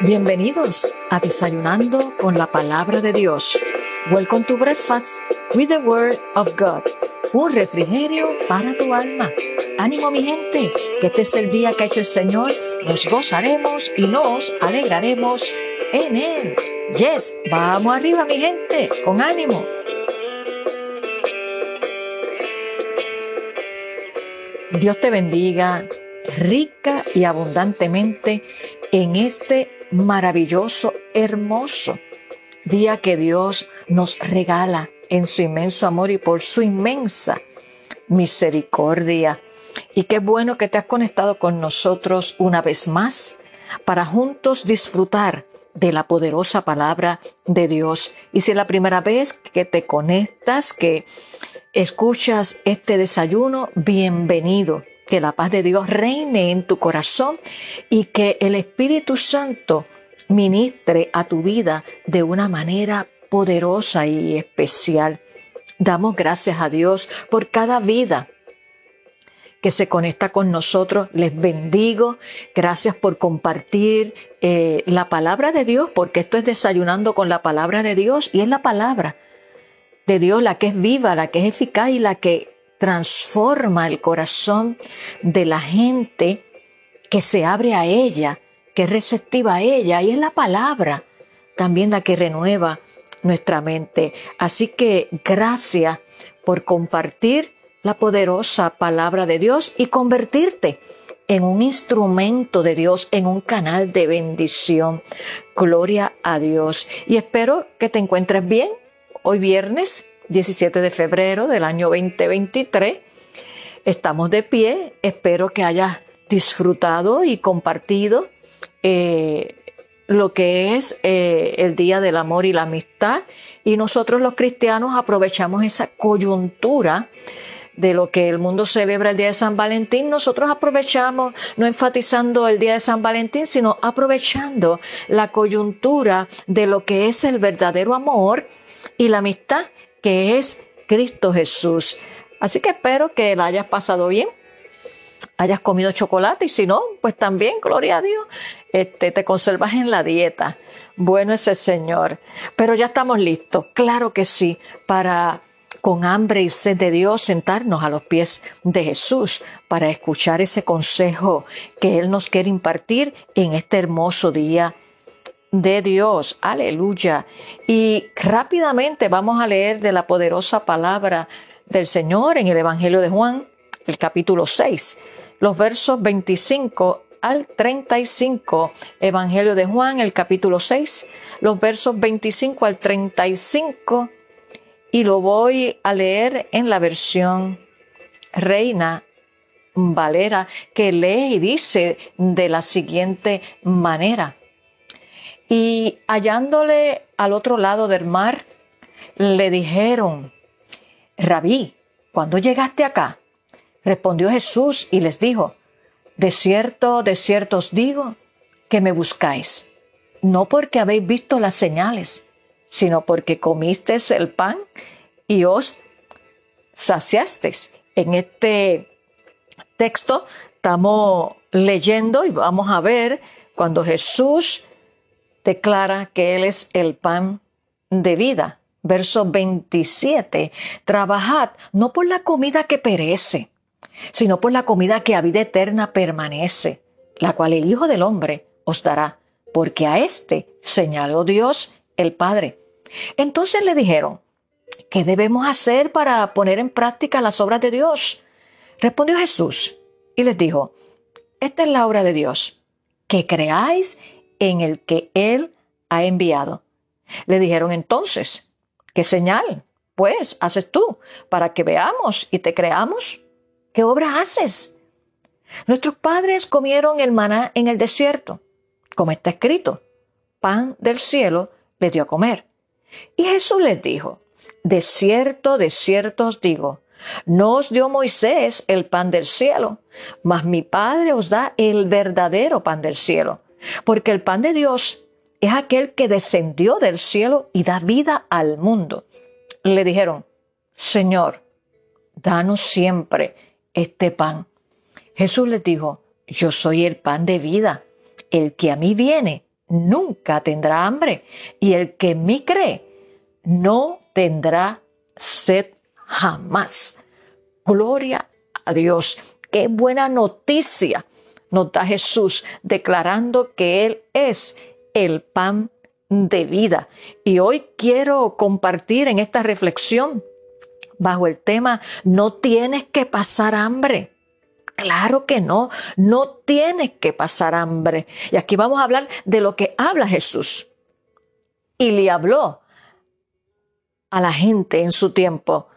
Bienvenidos a Desayunando con la Palabra de Dios. Welcome to Breakfast with the Word of God. Un refrigerio para tu alma. Ánimo mi gente, que este es el día que ha hecho el Señor. Nos gozaremos y nos alegraremos en Él. Yes, vamos arriba mi gente, con ánimo. Dios te bendiga rica y abundantemente en este maravilloso, hermoso día que Dios nos regala en su inmenso amor y por su inmensa misericordia. Y qué bueno que te has conectado con nosotros una vez más para juntos disfrutar de la poderosa palabra de Dios. Y si es la primera vez que te conectas, que escuchas este desayuno, bienvenido. Que la paz de Dios reine en tu corazón y que el Espíritu Santo ministre a tu vida de una manera poderosa y especial. Damos gracias a Dios por cada vida que se conecta con nosotros. Les bendigo. Gracias por compartir eh, la palabra de Dios, porque esto es desayunando con la palabra de Dios y es la palabra de Dios la que es viva, la que es eficaz y la que transforma el corazón de la gente que se abre a ella, que es receptiva a ella y es la palabra también la que renueva nuestra mente. Así que gracias por compartir la poderosa palabra de Dios y convertirte en un instrumento de Dios, en un canal de bendición. Gloria a Dios. Y espero que te encuentres bien hoy viernes 17 de febrero del año 2023. Estamos de pie. Espero que hayas disfrutado y compartido eh, lo que es eh, el Día del Amor y la Amistad. Y nosotros los cristianos aprovechamos esa coyuntura de lo que el mundo celebra el Día de San Valentín, nosotros aprovechamos, no enfatizando el Día de San Valentín, sino aprovechando la coyuntura de lo que es el verdadero amor y la amistad, que es Cristo Jesús. Así que espero que la hayas pasado bien, hayas comido chocolate y si no, pues también, gloria a Dios, este, te conservas en la dieta. Bueno es el Señor. Pero ya estamos listos, claro que sí, para con hambre y sed de Dios sentarnos a los pies de Jesús para escuchar ese consejo que Él nos quiere impartir en este hermoso día de Dios. Aleluya. Y rápidamente vamos a leer de la poderosa palabra del Señor en el Evangelio de Juan, el capítulo 6, los versos 25 al 35. Evangelio de Juan, el capítulo 6, los versos 25 al 35 y lo voy a leer en la versión Reina Valera, que lee y dice de la siguiente manera. Y hallándole al otro lado del mar, le dijeron, Rabí, ¿cuándo llegaste acá? Respondió Jesús y les dijo, De cierto, de cierto os digo que me buscáis, no porque habéis visto las señales, sino porque comisteis el pan y os saciasteis. En este texto estamos leyendo y vamos a ver cuando Jesús declara que Él es el pan de vida. Verso 27. Trabajad no por la comida que perece, sino por la comida que a vida eterna permanece, la cual el Hijo del Hombre os dará, porque a éste señaló Dios el Padre. Entonces le dijeron, ¿qué debemos hacer para poner en práctica las obras de Dios? Respondió Jesús y les dijo, esta es la obra de Dios, que creáis en el que Él ha enviado. Le dijeron entonces, ¿qué señal, pues, haces tú para que veamos y te creamos? ¿Qué obra haces? Nuestros padres comieron el maná en el desierto, como está escrito, pan del cielo les dio a comer. Y Jesús les dijo, de cierto, de cierto os digo, no os dio Moisés el pan del cielo, mas mi Padre os da el verdadero pan del cielo, porque el pan de Dios es aquel que descendió del cielo y da vida al mundo. Le dijeron, Señor, danos siempre este pan. Jesús les dijo, yo soy el pan de vida. El que a mí viene nunca tendrá hambre, y el que en mí cree no tendrá sed jamás. Gloria a Dios. Qué buena noticia nos da Jesús declarando que Él es el pan de vida. Y hoy quiero compartir en esta reflexión bajo el tema, no tienes que pasar hambre. Claro que no, no tienes que pasar hambre. Y aquí vamos a hablar de lo que habla Jesús. Y le habló a la gente en su tiempo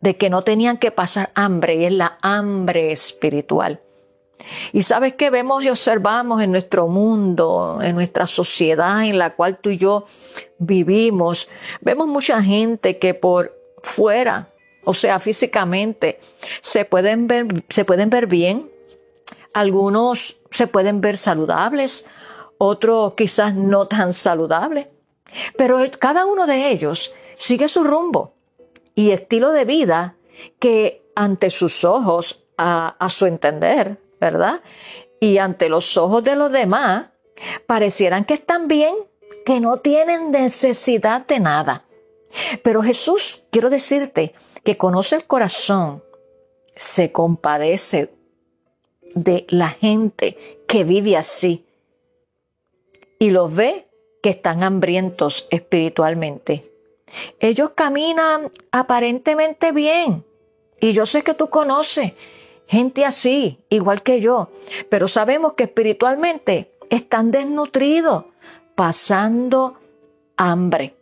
de que no tenían que pasar hambre y es la hambre espiritual. Y sabes que vemos y observamos en nuestro mundo, en nuestra sociedad en la cual tú y yo vivimos, vemos mucha gente que por fuera o sea, físicamente, se pueden ver, se pueden ver bien, algunos se pueden ver saludables, otros quizás no tan saludables, pero cada uno de ellos sigue su rumbo y estilo de vida que ante sus ojos, a, a su entender, ¿verdad? Y ante los ojos de los demás, parecieran que están bien, que no tienen necesidad de nada. Pero Jesús, quiero decirte, que conoce el corazón, se compadece de la gente que vive así y los ve que están hambrientos espiritualmente. Ellos caminan aparentemente bien y yo sé que tú conoces gente así, igual que yo, pero sabemos que espiritualmente están desnutridos, pasando hambre.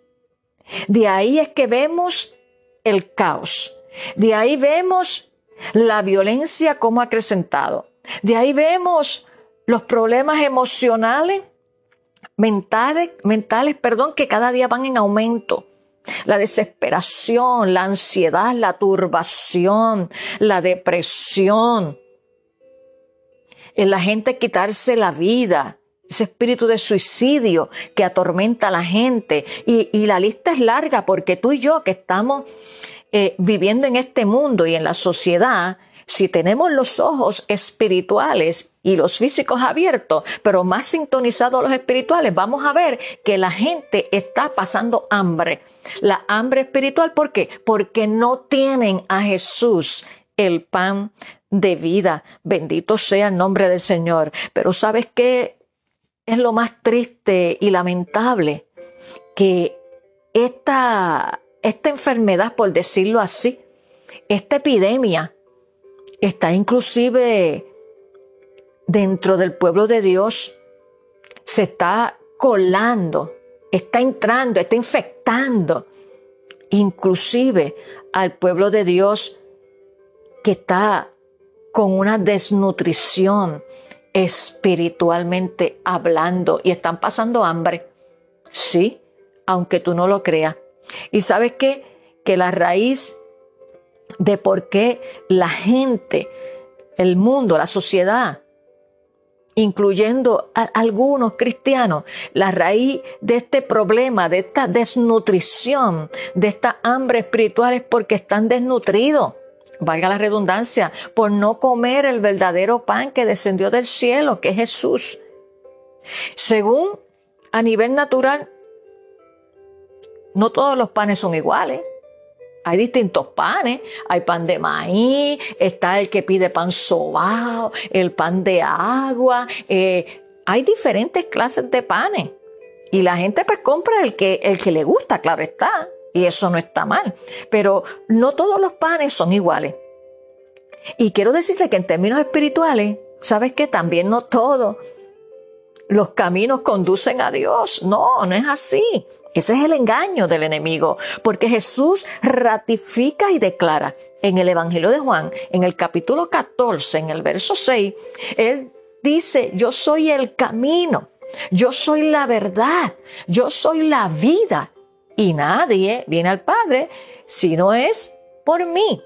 De ahí es que vemos el caos. De ahí vemos la violencia como acrecentado. De ahí vemos los problemas emocionales, mentales, mentales, perdón, que cada día van en aumento. La desesperación, la ansiedad, la turbación, la depresión. En la gente quitarse la vida, ese espíritu de suicidio que atormenta a la gente. Y, la lista es larga porque tú y yo que estamos eh, viviendo en este mundo y en la sociedad, si tenemos los ojos espirituales y los físicos abiertos, pero más sintonizados los espirituales, vamos a ver que la gente está pasando hambre. La hambre espiritual, ¿por qué? Porque no tienen a Jesús, el pan de vida. Bendito sea el nombre del Señor. Pero ¿sabes qué? es lo más triste y lamentable que esta, esta enfermedad, por decirlo así, esta epidemia, está inclusive dentro del pueblo de Dios, se está colando, está entrando, está infectando, inclusive al pueblo de Dios que está con una desnutrición, espiritualmente hablando y están pasando hambre. Sí, aunque tú no lo creas. Y sabes qué? Que la raíz de por qué la gente, el mundo, la sociedad, incluyendo a algunos cristianos, la raíz de este problema, de esta desnutrición, de esta hambre espiritual es porque están desnutridos valga la redundancia, por no comer el verdadero pan que descendió del cielo, que es Jesús. Según a nivel natural, no todos los panes son iguales. Hay distintos panes, hay pan de maíz, está el que pide pan sobao, el pan de agua, eh, hay diferentes clases de panes. Y la gente pues compra el que, el que le gusta, claro está. Y eso no está mal. Pero no todos los panes son iguales. Y quiero decirte que en términos espirituales, ¿sabes que También no todos los caminos conducen a Dios. No, no es así. Ese es el engaño del enemigo, porque Jesús ratifica y declara en el Evangelio de Juan, en el capítulo 14, en el verso 6, Él dice, yo soy el camino, yo soy la verdad, yo soy la vida y nadie viene al Padre si no es por mí.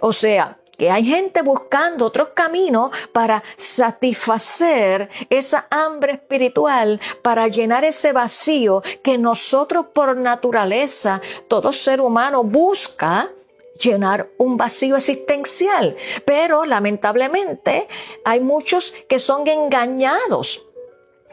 O sea, que hay gente buscando otros caminos para satisfacer esa hambre espiritual, para llenar ese vacío que nosotros por naturaleza, todo ser humano busca llenar un vacío existencial. Pero lamentablemente hay muchos que son engañados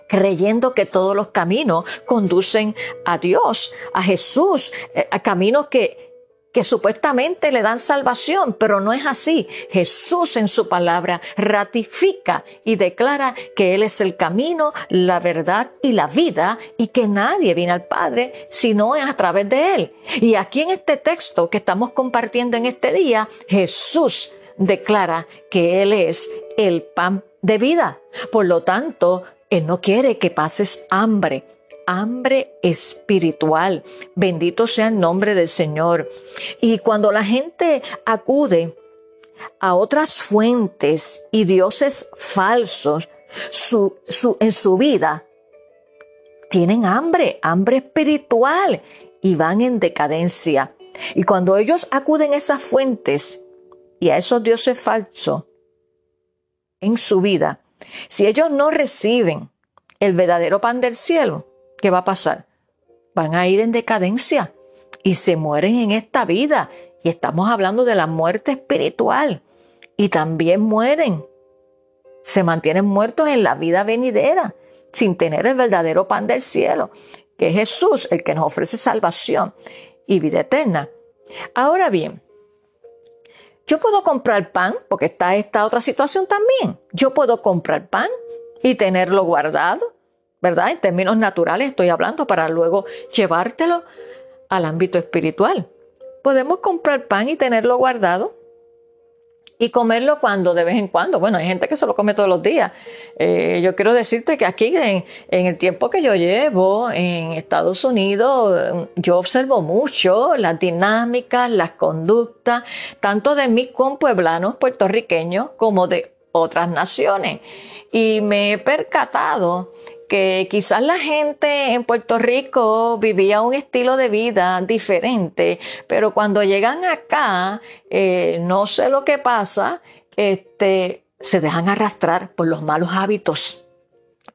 creyendo que todos los caminos conducen a Dios, a Jesús, eh, a caminos que, que supuestamente le dan salvación, pero no es así. Jesús en su palabra ratifica y declara que Él es el camino, la verdad y la vida y que nadie viene al Padre si no es a través de Él. Y aquí en este texto que estamos compartiendo en este día, Jesús declara que Él es el pan de vida. Por lo tanto, Él no quiere que pases hambre hambre espiritual. Bendito sea el nombre del Señor. Y cuando la gente acude a otras fuentes y dioses falsos su, en su vida, tienen hambre, hambre espiritual y van en decadencia. Y cuando ellos acuden a esas fuentes y a esos dioses falsos en su vida, si ellos no reciben el verdadero pan del cielo, ¿qué va a pasar? Van a ir en decadencia y se mueren en esta vida. Y estamos hablando de la muerte espiritual. Y también mueren. Se mantienen muertos en la vida venidera, sin tener el verdadero pan del cielo, que es Jesús, el que nos ofrece salvación y vida eterna. Ahora bien, yo puedo comprar pan, porque está esta otra situación también. Yo puedo comprar pan y tenerlo guardado ¿verdad? En términos naturales estoy hablando para luego llevártelo al ámbito espiritual. Podemos comprar pan y tenerlo guardado y comerlo cuando de vez en cuando. Bueno, hay gente que se lo come todos los días. Eh, yo quiero decirte que aquí en, en, el tiempo que yo llevo en Estados Unidos, yo observo mucho las dinámicas, las conductas, tanto de mis compueblanos puertorriqueños como de otras naciones. Y me he percatado que quizás la gente en Puerto Rico vivía un estilo de vida diferente, pero cuando llegan acá, eh, no sé lo que pasa, este, se dejan arrastrar por los malos hábitos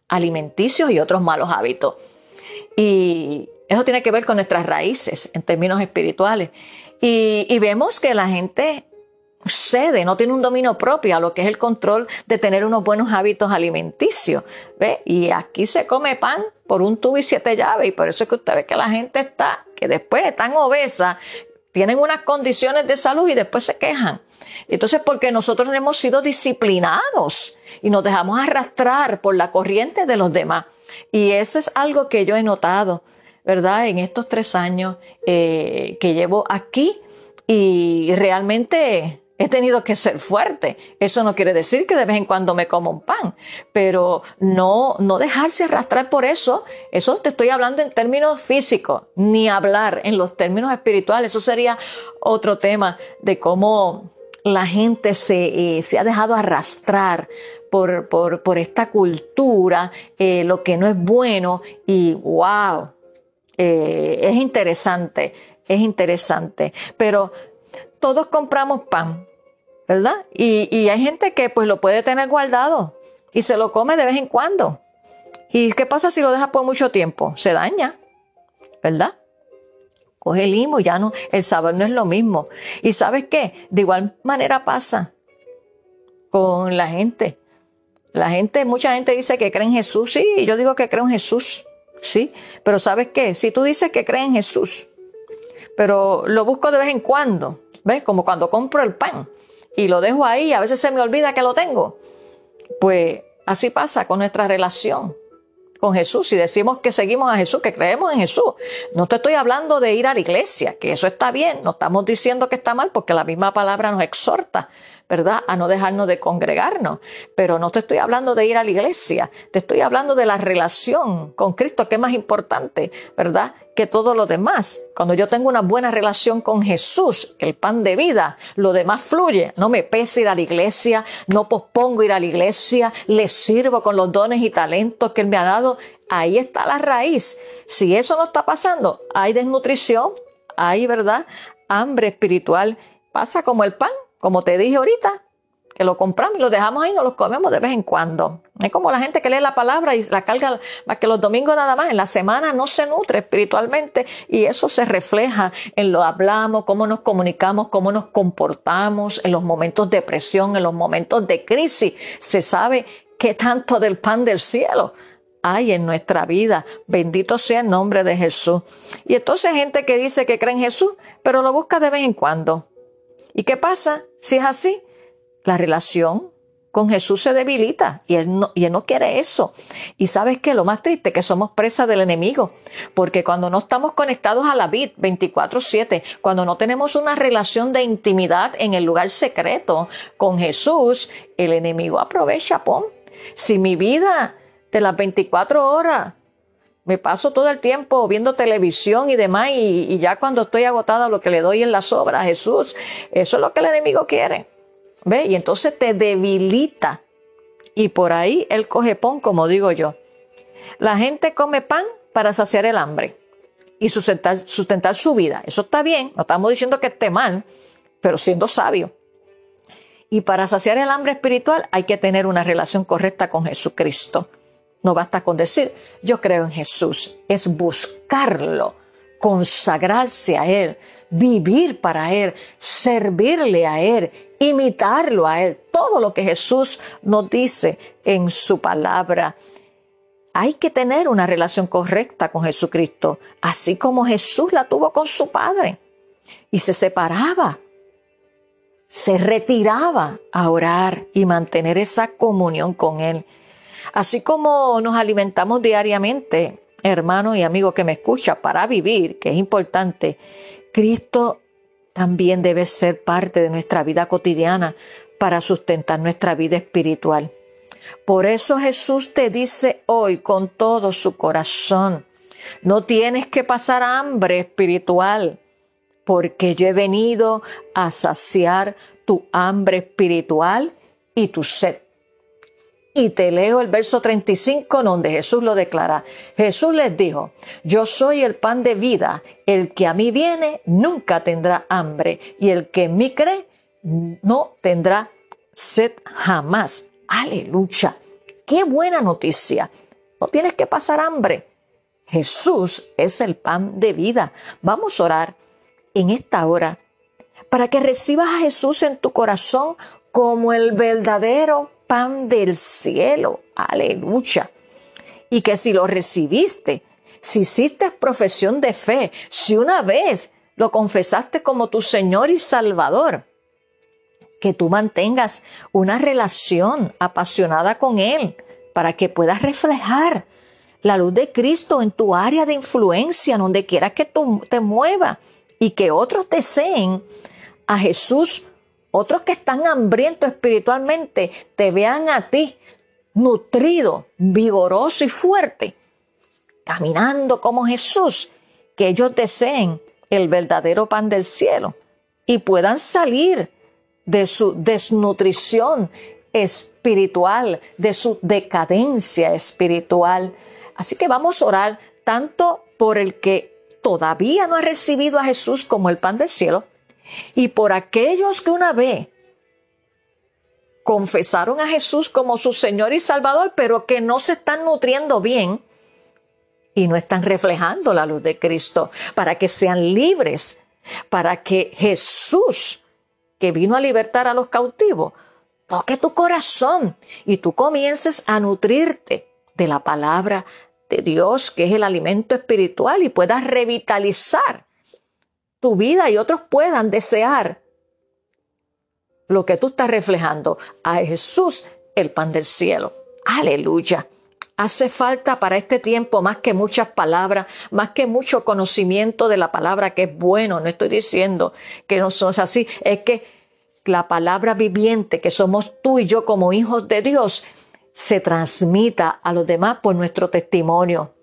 alimenticios y otros malos hábitos. Y eso tiene que ver con nuestras raíces en términos espirituales. Y, y vemos que la gente cede, no tiene un dominio propio a lo que es el control de tener unos buenos hábitos alimenticios. ¿ve? Y aquí se come pan por un tubo y siete llaves y por eso es que usted ve que la gente está, que después están obesas, tienen unas condiciones de salud y después se quejan. Entonces, porque nosotros no hemos sido disciplinados y nos dejamos arrastrar por la corriente de los demás. Y eso es algo que yo he notado, ¿verdad? En estos tres años eh, que llevo aquí y realmente he tenido que ser fuerte. Eso no quiere decir que de vez en cuando me como un pan, pero no, no dejarse arrastrar por eso. Eso te estoy hablando en términos físicos, ni hablar en los términos espirituales. Eso sería otro tema de cómo la gente se, eh, se ha dejado arrastrar por, por, por esta cultura, eh, lo que no es bueno y wow, eh, es interesante, es interesante. Pero todos compramos pan, ¿verdad? Y, hay gente que pues lo puede tener guardado y se lo come de vez en cuando. ¿Y qué pasa si lo dejas por mucho tiempo? Se daña, ¿verdad? Coge limo, ya no, el sabor no es lo mismo. ¿Y sabes qué? De igual manera pasa con la gente. La gente, mucha gente dice que cree en Jesús. Sí, yo digo que creo en Jesús. Sí, pero ¿sabes qué? Si tú dices que crees en Jesús, pero lo busco de vez en cuando, ¿ves? Como cuando compro el pan y lo dejo ahí, a veces se me olvida que lo tengo. Pues así pasa con nuestra relación con Jesús. Si decimos que seguimos a Jesús, que creemos en Jesús, no te estoy hablando de ir a la iglesia, que eso está bien, no estamos diciendo que está mal porque la misma palabra nos exhorta ¿verdad? A no dejarnos de congregarnos. Pero no te estoy hablando de ir a la iglesia, te estoy hablando de la relación con Cristo, que es más importante, ¿verdad? Que todo lo demás. Cuando yo tengo una buena relación con Jesús, el pan de vida, lo demás fluye. No me pesa ir a la iglesia, no pospongo ir a la iglesia, le sirvo con los dones y talentos que Él me ha dado. Ahí está la raíz. Si eso no está pasando, hay desnutrición, hay, ¿verdad? Hambre espiritual. Pasa como el pan como te dije ahorita, que lo compramos y lo dejamos ahí, no los comemos de vez en cuando. Es como la gente que lee la palabra y la carga más que los domingos nada más. En la semana no se nutre espiritualmente y eso se refleja en lo hablamos, cómo nos comunicamos, cómo nos comportamos en los momentos de presión, en los momentos de crisis. Se sabe qué tanto del pan del cielo hay en nuestra vida. Bendito sea el nombre de Jesús. Y entonces gente que dice que cree en Jesús, pero lo busca de vez en cuando. ¿Y qué pasa si es así? La relación con Jesús se debilita y él, no, y él no quiere eso. Y sabes que lo más triste que somos presa del enemigo, porque cuando no estamos conectados a la vid 24/7, cuando no tenemos una relación de intimidad en el lugar secreto con Jesús, el enemigo aprovecha, pon. Si mi vida de las 24 horas me paso todo el tiempo viendo televisión y demás y, y ya cuando estoy agotada lo que le doy en la sobra a Jesús, eso es lo que el enemigo quiere. ¿Ve? Y entonces te debilita. Y por ahí él coge pan, como digo yo. La gente come pan para saciar el hambre y sustentar, sustentar su vida. Eso está bien, no estamos diciendo que esté mal, pero siendo sabio. Y para saciar el hambre espiritual hay que tener una relación correcta con Jesucristo. No basta con decir, yo creo en Jesús, es buscarlo, consagrarse a Él, vivir para Él, servirle a Él, imitarlo a Él. Todo lo que Jesús nos dice en su palabra. Hay que tener una relación correcta con Jesucristo, así como Jesús la tuvo con su Padre. Y se separaba, se retiraba a orar y mantener esa comunión con Él. Así como nos alimentamos diariamente, hermano y amigo que me escucha, para vivir, que es importante, Cristo también debe ser parte de nuestra vida cotidiana para sustentar nuestra vida espiritual. Por eso Jesús te dice hoy con todo su corazón, no tienes que pasar hambre espiritual, porque yo he venido a saciar tu hambre espiritual y tu sed. Y te leo el verso 35 donde Jesús lo declara. Jesús les dijo, yo soy el pan de vida, el que a mí viene nunca tendrá hambre y el que en mí cree no tendrá sed jamás. Aleluya. Qué buena noticia. No tienes que pasar hambre. Jesús es el pan de vida. Vamos a orar en esta hora para que recibas a Jesús en tu corazón como el verdadero pan del cielo. Aleluya. Y que si lo recibiste, si hiciste profesión de fe, si una vez lo confesaste como tu Señor y Salvador, que tú mantengas una relación apasionada con Él para que puedas reflejar la luz de Cristo en tu área de influencia, donde quiera que tú te muevas y que otros deseen a Jesús otros que están hambrientos espiritualmente te vean a ti nutrido, vigoroso y fuerte, caminando como Jesús, que ellos deseen el verdadero pan del cielo y puedan salir de su desnutrición espiritual, de su decadencia espiritual. Así que vamos a orar tanto por el que todavía no ha recibido a Jesús como el pan del cielo, y por aquellos que una vez confesaron a Jesús como su Señor y Salvador, pero que no se están nutriendo bien y no están reflejando la luz de Cristo, para que sean libres, para que Jesús, que vino a libertar a los cautivos, toque tu corazón y tú comiences a nutrirte de la palabra de Dios, que es el alimento espiritual, y puedas revitalizar tu vida y otros puedan desear lo que tú estás reflejando a Jesús, el pan del cielo. Aleluya. Hace falta para este tiempo más que muchas palabras, más que mucho conocimiento de la palabra que es bueno. No estoy diciendo que no somos así, es que la palabra viviente que somos tú y yo como hijos de Dios se transmita a los demás por nuestro testimonio.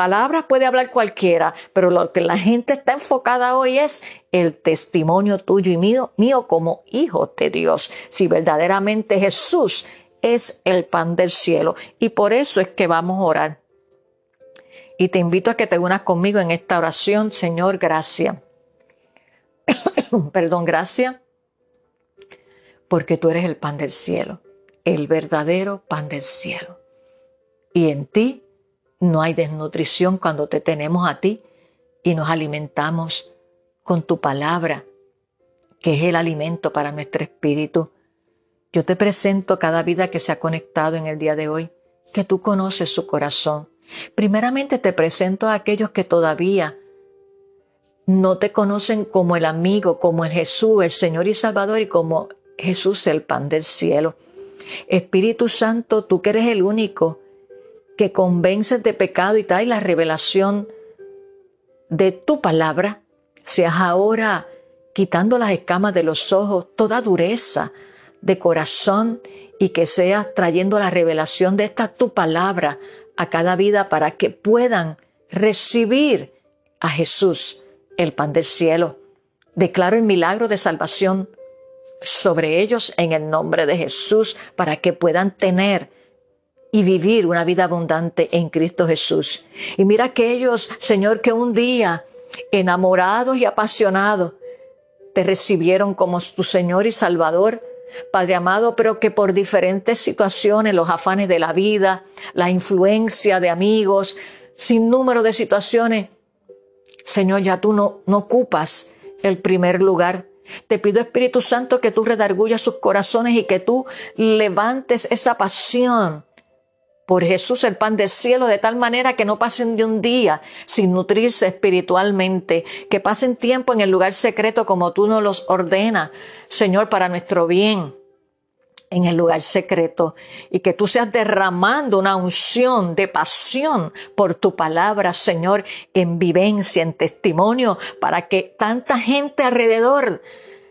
Palabras puede hablar cualquiera, pero lo que la gente está enfocada hoy es el testimonio tuyo y mío, mío como hijo de Dios. Si verdaderamente Jesús es el pan del cielo. Y por eso es que vamos a orar. Y te invito a que te unas conmigo en esta oración, Señor, gracias. Perdón, gracias. Porque tú eres el pan del cielo, el verdadero pan del cielo. Y en ti no hay desnutrición cuando te tenemos a ti y nos alimentamos con tu palabra, que es el alimento para nuestro espíritu. Yo te presento cada vida que se ha conectado en el día de hoy que tú conoces su corazón. Primeramente te presento a aquellos que todavía no te conocen como el amigo, como el Jesús, el Señor y Salvador y como Jesús el pan del cielo. Espíritu Santo, tú que eres el único que convences de pecado y traes la revelación de tu palabra, seas ahora quitando las escamas de los ojos, toda dureza de corazón y que seas trayendo la revelación de esta tu palabra a cada vida para que puedan recibir a Jesús, el pan del cielo. Declaro el milagro de salvación sobre ellos en el nombre de Jesús para que puedan tener y vivir una vida abundante en Cristo Jesús. Y mira aquellos, Señor, que un día, enamorados y apasionados, te recibieron como tu Señor y Salvador, Padre amado, pero que por diferentes situaciones, los afanes de la vida, la influencia de amigos, sin número de situaciones, Señor, ya tú no, no ocupas el primer lugar. Te pido, Espíritu Santo, que tú redargullas sus corazones y que tú levantes esa pasión por Jesús, el pan del cielo, de tal manera que no pasen de un día sin nutrirse espiritualmente, que pasen tiempo en el lugar secreto como tú nos los ordenas, Señor, para nuestro bien en el lugar secreto. Y que tú seas derramando una unción de pasión por tu palabra, Señor, en vivencia, en testimonio, para que tanta gente alrededor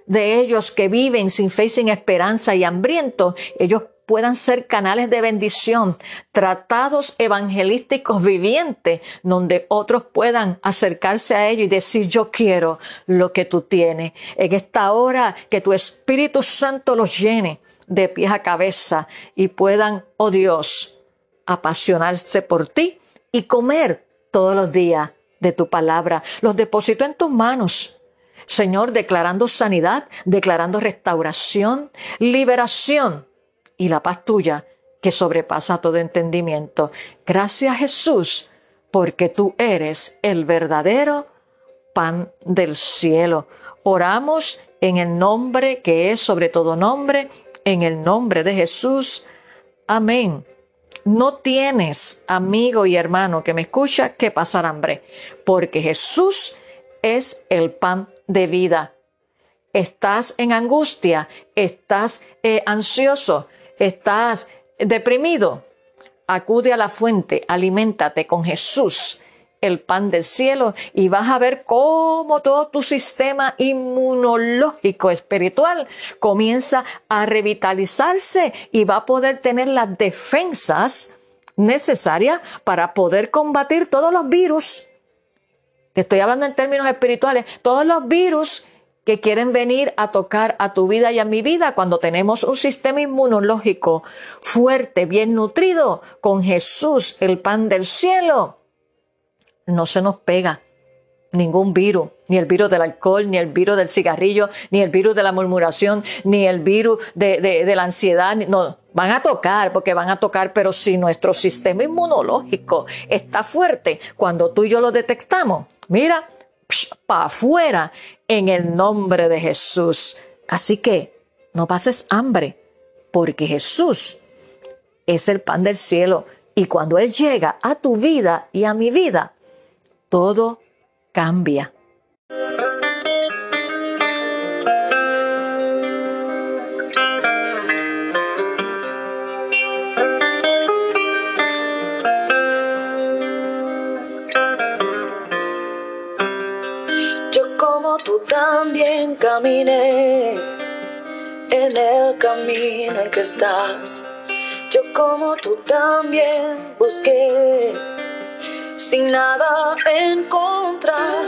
de ellos que viven sin fe y sin esperanza y hambrientos, ellos puedan ser canales de bendición, tratados evangelísticos vivientes, donde otros puedan acercarse a ellos y decir, yo quiero lo que tú tienes. En esta hora, que tu Espíritu Santo los llene de pies a cabeza y puedan, oh Dios, apasionarse por ti y comer todos los días de tu palabra. Los deposito en tus manos. Señor, declarando sanidad, declarando restauración, liberación y la paz tuya que sobrepasa todo entendimiento. Gracias Jesús, porque tú eres el verdadero pan del cielo. Oramos en el nombre que es sobre todo nombre, en el nombre de Jesús. Amén. No tienes, amigo y hermano que me escucha, que pasar hambre, porque Jesús es el pan de vida. Estás en angustia, estás eh, ansioso, estás deprimido, acude a la fuente, aliméntate con Jesús, el pan del cielo, y vas a ver cómo todo tu sistema inmunológico espiritual comienza a revitalizarse y va a poder tener las defensas necesarias para poder combatir todos los virus. Estoy hablando en términos espirituales, todos los virus que quieren venir a tocar a tu vida y a mi vida cuando tenemos un sistema inmunológico fuerte, bien nutrido, con Jesús, el pan del cielo. No se nos pega ningún virus, ni el virus del alcohol, ni el virus del cigarrillo, ni el virus de la murmuración, ni el virus de, de la ansiedad. No, van a tocar, porque van a tocar, pero si nuestro sistema inmunológico está fuerte, cuando tú y yo lo detectamos, mira, para afuera en el nombre de Jesús. Así que no pases hambre, porque Jesús es el pan del cielo y cuando Él llega a tu vida y a mi vida, todo cambia. También caminé en el camino en que estás. Yo como tú también busqué sin nada encontrar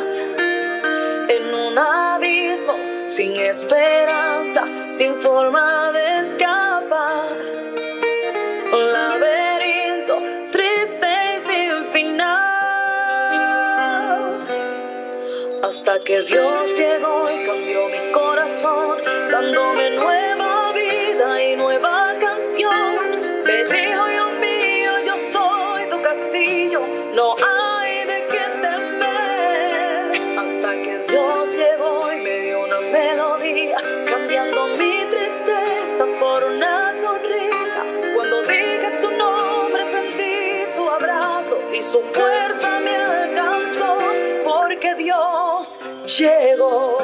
en un abismo sin esperanza, sin forma Hasta que Dios llegó y cambió mi corazón, dándome nueva vida y nueva canción. Me dijo, Dios mío, yo soy tu castillo, no hay de quien temer. Hasta que Dios llegó y me dio una melodía, cambiando mi tristeza por una sonrisa. Cuando dije su nombre, sentí y su fuerza me alcanzó porque Dios llegó.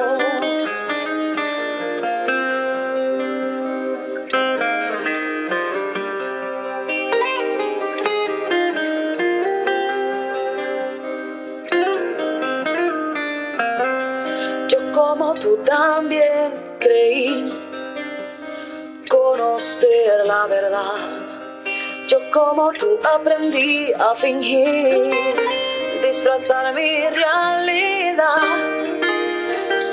Yo como tú también creí conocer la verdad yo como tú aprendí a fingir, disfrazar mi realidad,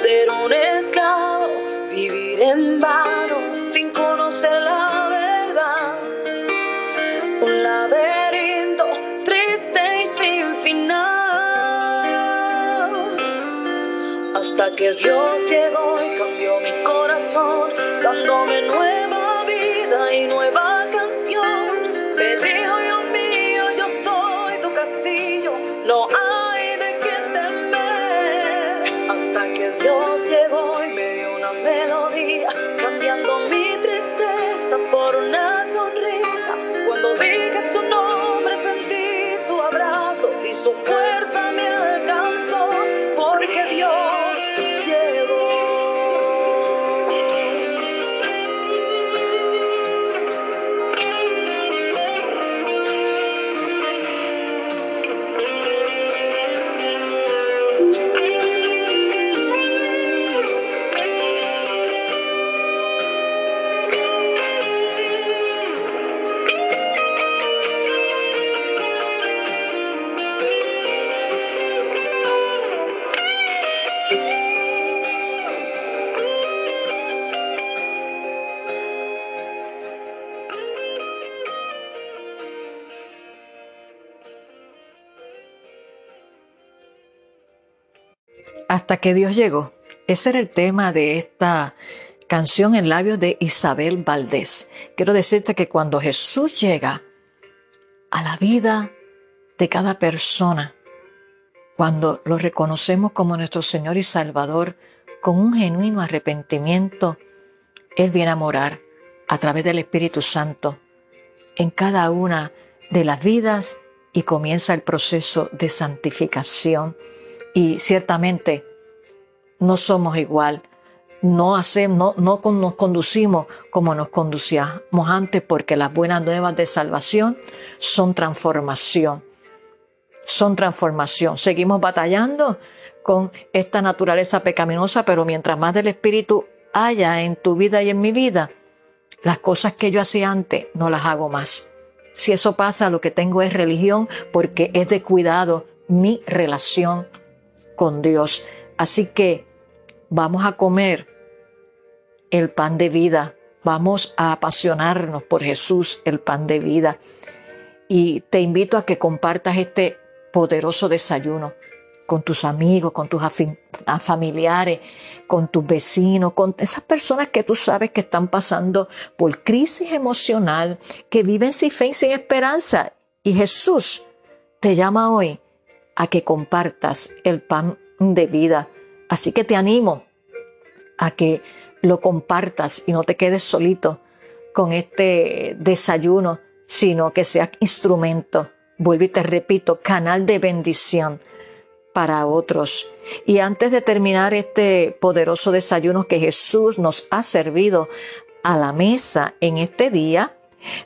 ser un esclavo, vivir en vano sin conocer la verdad. Un laberinto triste y sin final. Hasta que Dios llegó y cambió mi corazón, dándome nueva vida y nueva Hasta que Dios llegó. Ese era el tema de esta canción en labios de Isabel Valdés. Quiero decirte que cuando Jesús llega a la vida de cada persona, cuando lo reconocemos como nuestro Señor y Salvador, con un genuino arrepentimiento, Él viene a morar a través del Espíritu Santo en cada una de las vidas y comienza el proceso de santificación. Y ciertamente no somos igual, no, hacemos, no, no nos conducimos como nos conducíamos antes, porque las buenas nuevas de salvación son transformación. Son transformación. Seguimos batallando con esta naturaleza pecaminosa, pero mientras más del Espíritu haya en tu vida y en mi vida, las cosas que yo hacía antes no las hago más. Si eso pasa, lo que tengo es religión porque es de cuidado mi relación con Dios. Así que vamos a comer el pan de vida, vamos a apasionarnos por Jesús, el pan de vida. Y te invito a que compartas este poderoso desayuno con tus amigos, con tus familiares, con tus vecinos, con esas personas que tú sabes que están pasando por crisis emocional, que viven sin fe y sin esperanza. Y Jesús te llama hoy a que compartas el pan de vida. Así que te animo a que lo compartas y no te quedes solito con este desayuno, sino que seas instrumento, vuelvo y te repito, canal de bendición para otros. Y antes de terminar este poderoso desayuno que Jesús nos ha servido a la mesa en este día,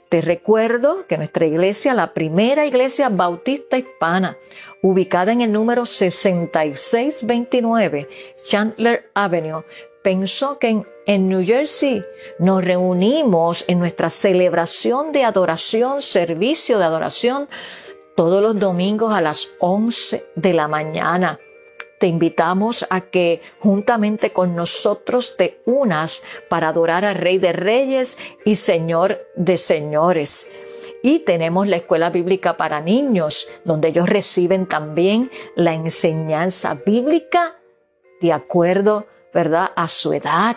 te recuerdo que nuestra iglesia, la primera iglesia bautista hispana, ubicada en el número 6629 Chandler Avenue, pensó que en, en, New Jersey nos reunimos en nuestra celebración de adoración, servicio de adoración, todos los domingos a las 11 de la mañana. Te invitamos a que juntamente con nosotros te unas para adorar al Rey de Reyes y Señor de Señores. Y tenemos la escuela bíblica para niños, donde ellos reciben también la enseñanza bíblica de acuerdo, ¿verdad?, a su edad,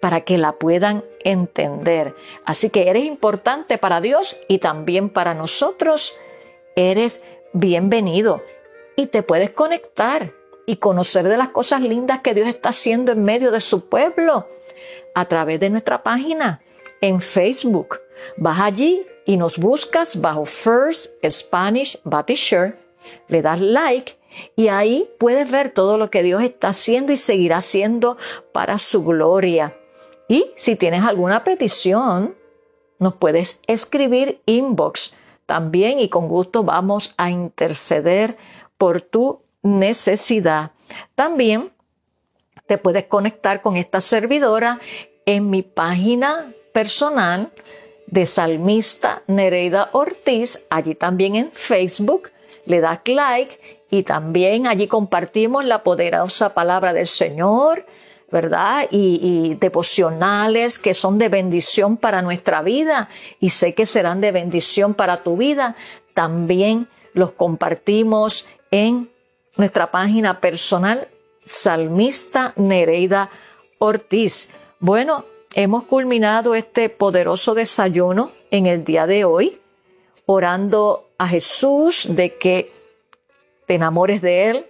para que la puedan entender. Así que eres importante para Dios y también para nosotros. Eres bienvenido y te puedes conectar y conocer de las cosas lindas que Dios está haciendo en medio de su pueblo a través de nuestra página en Facebook. Vas allí y nos buscas bajo First Spanish Baptist le das like y ahí puedes ver todo lo que Dios está haciendo y seguirá haciendo para su gloria. Y si tienes alguna petición, nos puedes escribir inbox también y con gusto vamos a interceder por tu necesidad. También te puedes conectar con esta servidora en mi página personal de Salmista Nereida Ortiz, allí también en Facebook, le das like y también allí compartimos la poderosa palabra del Señor, ¿verdad? Y, y, devocionales que son de bendición para nuestra vida y sé que serán de bendición para tu vida. También los compartimos en nuestra página personal Salmista Nereida Ortiz. Bueno, hemos culminado este poderoso desayuno en el día de hoy, orando a Jesús de que te enamores de Él,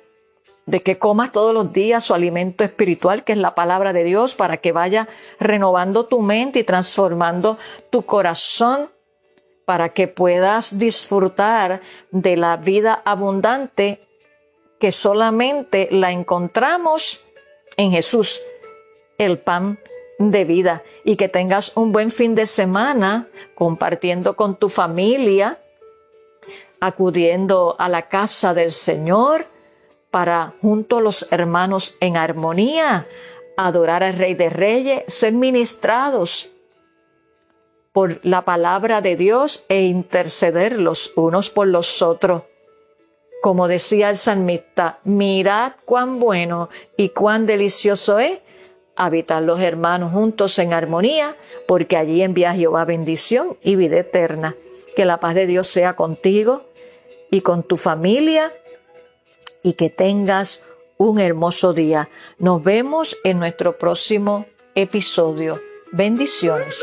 de que comas todos los días su alimento espiritual, que es la palabra de Dios, para que vaya renovando tu mente y transformando tu corazón, para que puedas disfrutar de la vida abundante que solamente la encontramos en Jesús, el pan de vida, y que tengas un buen fin de semana compartiendo con tu familia, acudiendo a la casa del Señor para junto los hermanos en armonía adorar al Rey de Reyes, ser ministrados por la palabra de Dios e interceder los unos por los otros. Como decía el salmista, mirad cuán bueno y cuán delicioso es habitar los hermanos juntos en armonía, porque allí envía Jehová bendición y vida eterna. Que la paz de Dios sea contigo y con tu familia y que tengas un hermoso día. Nos vemos en nuestro próximo episodio. Bendiciones.